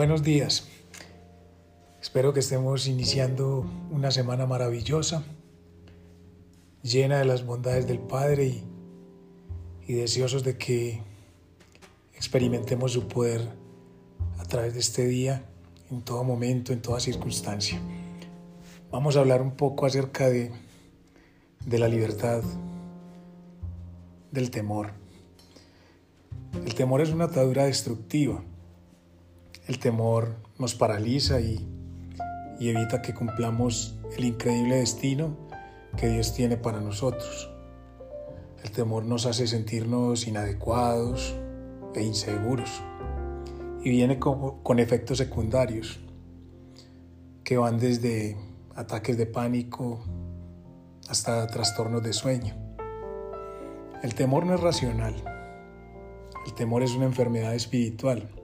Buenos días. Espero que estemos iniciando una semana maravillosa, llena de las bondades del Padre y, deseosos de que experimentemos su poder a través de este día, en todo momento, en toda circunstancia. Vamos a hablar un poco acerca de, de la libertad del temor. El temor es una atadura destructiva. El temor nos paraliza y, evita que cumplamos el increíble destino que Dios tiene para nosotros. El temor nos hace sentirnos inadecuados e inseguros y viene con efectos secundarios que van desde ataques de pánico hasta trastornos de sueño. El temor no es racional. El temor es una enfermedad espiritual,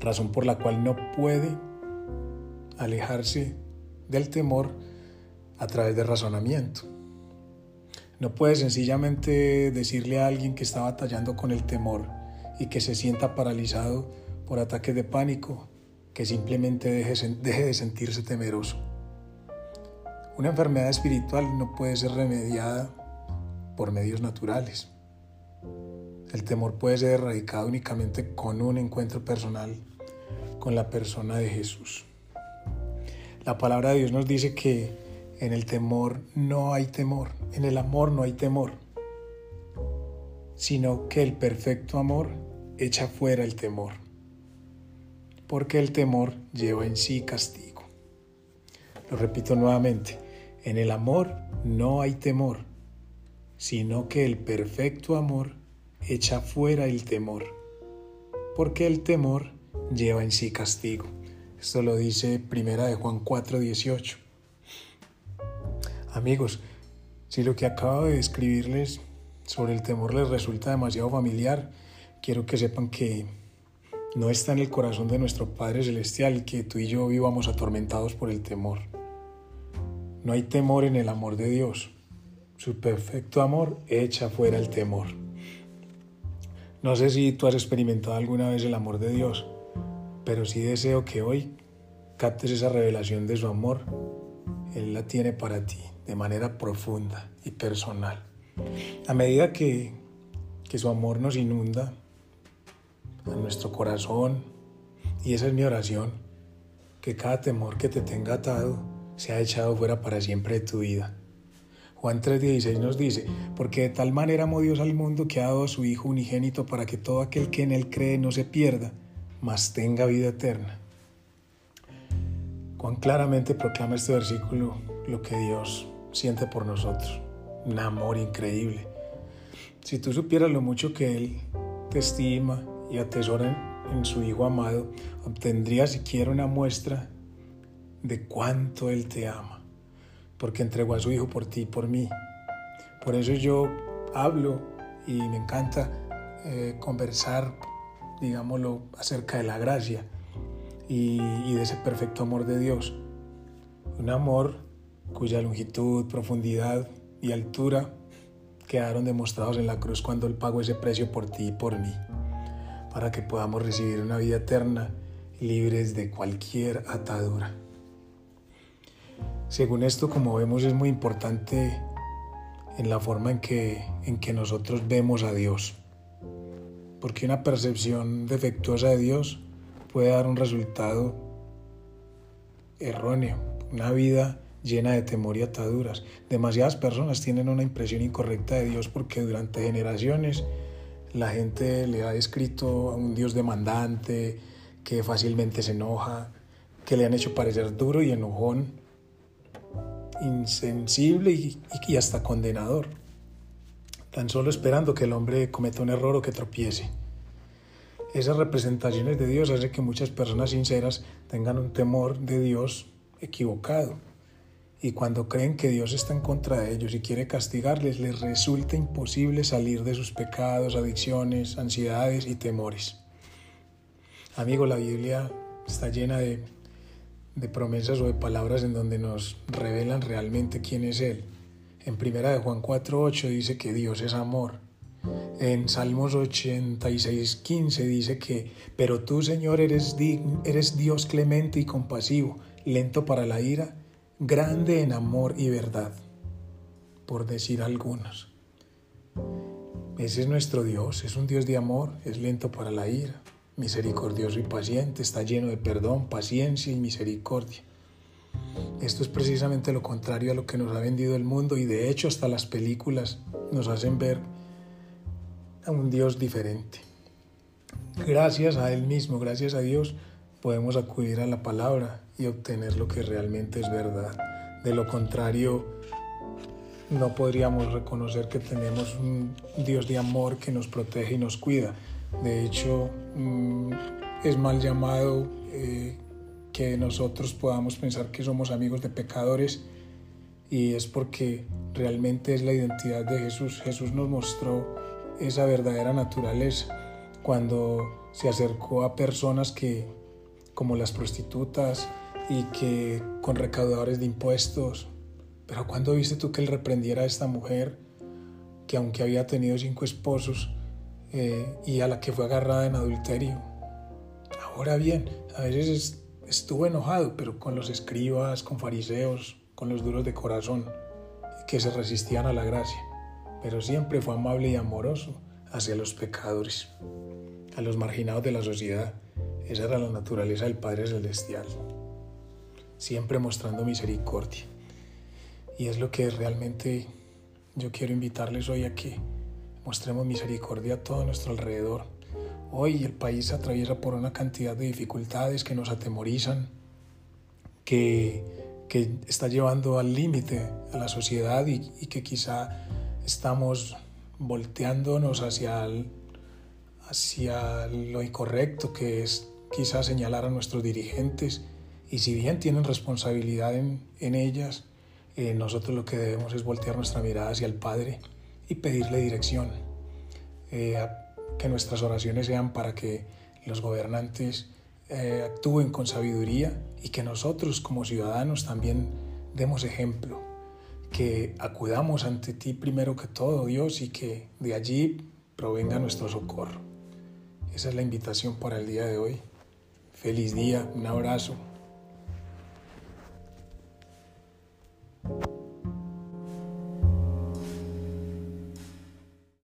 razón por la cual no puede alejarse del temor a través del razonamiento. No puede sencillamente decirle a alguien que está batallando con el temor y que se sienta paralizado por ataques de pánico, que simplemente deje de sentirse temeroso. Una enfermedad espiritual no puede ser remediada por medios naturales. El temor puede ser erradicado únicamente con un encuentro personal con la persona de Jesús. La palabra de Dios nos dice que en el temor no hay temor, en el amor no hay temor, sino que el perfecto amor echa fuera el temor, porque el temor lleva en sí castigo. Lo repito nuevamente, en el amor no hay temor, sino que el perfecto amor echa fuera el temor, porque el temor lleva en sí castigo. Esto lo dice Primera de Juan 4:18. Amigos, si lo que acabo de describirles sobre el temor les resulta demasiado familiar, quiero que sepan que no está en el corazón de nuestro Padre Celestial que tú y yo vivamos atormentados por el temor. No hay temor en el amor de Dios. Su perfecto amor echa fuera el temor. No sé si tú has experimentado alguna vez el amor de Dios, pero sí deseo que hoy captes esa revelación de su amor. Él la tiene para ti de manera profunda y personal. A medida que, que su amor nos inunda a nuestro corazón, y esa es mi oración, que cada temor que te tenga atado sea echado fuera para siempre de tu vida. Juan 3:16 nos dice, porque de tal manera amó Dios al mundo que ha dado a su Hijo unigénito para que todo aquel que en él cree no se pierda, mas tenga vida eterna. Cuán claramente proclama este versículo lo que Dios siente por nosotros, un amor increíble. Si tú supieras lo mucho que Él te estima y atesora en su Hijo amado, obtendrías siquiera una muestra de cuánto Él te ama porque entregó a su Hijo por ti y por mí. Por eso yo hablo y me encanta eh, conversar, digámoslo, acerca de la gracia y, y de ese perfecto amor de Dios. Un amor cuya longitud, profundidad y altura quedaron demostrados en la cruz cuando Él pagó ese precio por ti y por mí, para que podamos recibir una vida eterna libres de cualquier atadura. Según esto, como vemos, es muy importante en la forma en que, en que nosotros vemos a Dios. Porque una percepción defectuosa de Dios puede dar un resultado erróneo, una vida llena de temor y ataduras. Demasiadas personas tienen una impresión incorrecta de Dios porque durante generaciones la gente le ha descrito a un Dios demandante, que fácilmente se enoja, que le han hecho parecer duro y enojón insensible y, hasta condenador, tan solo esperando que el hombre cometa un error o que tropiece. Esas representaciones de Dios hacen que muchas personas sinceras tengan un temor de Dios equivocado. Y cuando creen que Dios está en contra de ellos y quiere castigarles, les resulta imposible salir de sus pecados, adicciones, ansiedades y temores. Amigo, la Biblia está llena de de promesas o de palabras en donde nos revelan realmente quién es Él. En primera de Juan 4.8 dice que Dios es amor En Salmos 86, 15 dice que, pero tú Señor eres, eres Dios clemente y compasivo, lento para la ira, grande en amor y verdad, por decir algunos. Ese es nuestro Dios, es un Dios de amor, es lento para la ira, misericordioso y paciente, está lleno de perdón, paciencia y misericordia. Esto es precisamente lo contrario a lo que nos ha vendido el mundo y de hecho hasta las películas nos hacen ver a un Dios diferente. Gracias a Él mismo, gracias a Dios, podemos acudir a la palabra y obtener lo que realmente es verdad. De lo contrario, no podríamos reconocer que tenemos un Dios de amor que nos protege y nos cuida. De hecho, mm, es mal llamado eh, que nosotros podamos pensar que somos amigos de pecadores y es porque realmente es la identidad de Jesús. Jesús nos mostró esa verdadera naturaleza cuando se acercó a personas que, como las prostitutas y que con recaudadores de impuestos, pero cuando viste tú que él reprendiera a esta mujer que aunque había tenido cinco esposos eh, y a la que fue agarrada en adulterio? Ahora bien, a veces estuvo enojado, pero con los escribas, con fariseos, con los duros de corazón, que se resistían a la gracia, pero siempre fue amable y amoroso hacia los pecadores, a los marginados de la sociedad. Esa era la naturaleza del Padre Celestial, siempre mostrando misericordia. Y es lo que realmente yo quiero invitarles hoy a que mostremos misericordia a todo nuestro alrededor. Hoy el país atraviesa por una cantidad de dificultades que nos atemorizan, que, que está llevando al límite a la sociedad y, que quizá estamos volteándonos hacia, hacia lo incorrecto que es quizá señalar a nuestros dirigentes. Y si bien tienen responsabilidad en, ellas, eh, nosotros lo que debemos es voltear nuestra mirada hacia el Padre y pedirle dirección. Eh, que nuestras oraciones sean para que los gobernantes eh, actúen con sabiduría y que nosotros como ciudadanos también demos ejemplo, que acudamos ante ti primero que todo, Dios, y que de allí provenga nuestro socorro. Esa es la invitación para el día de hoy. Feliz día, un abrazo.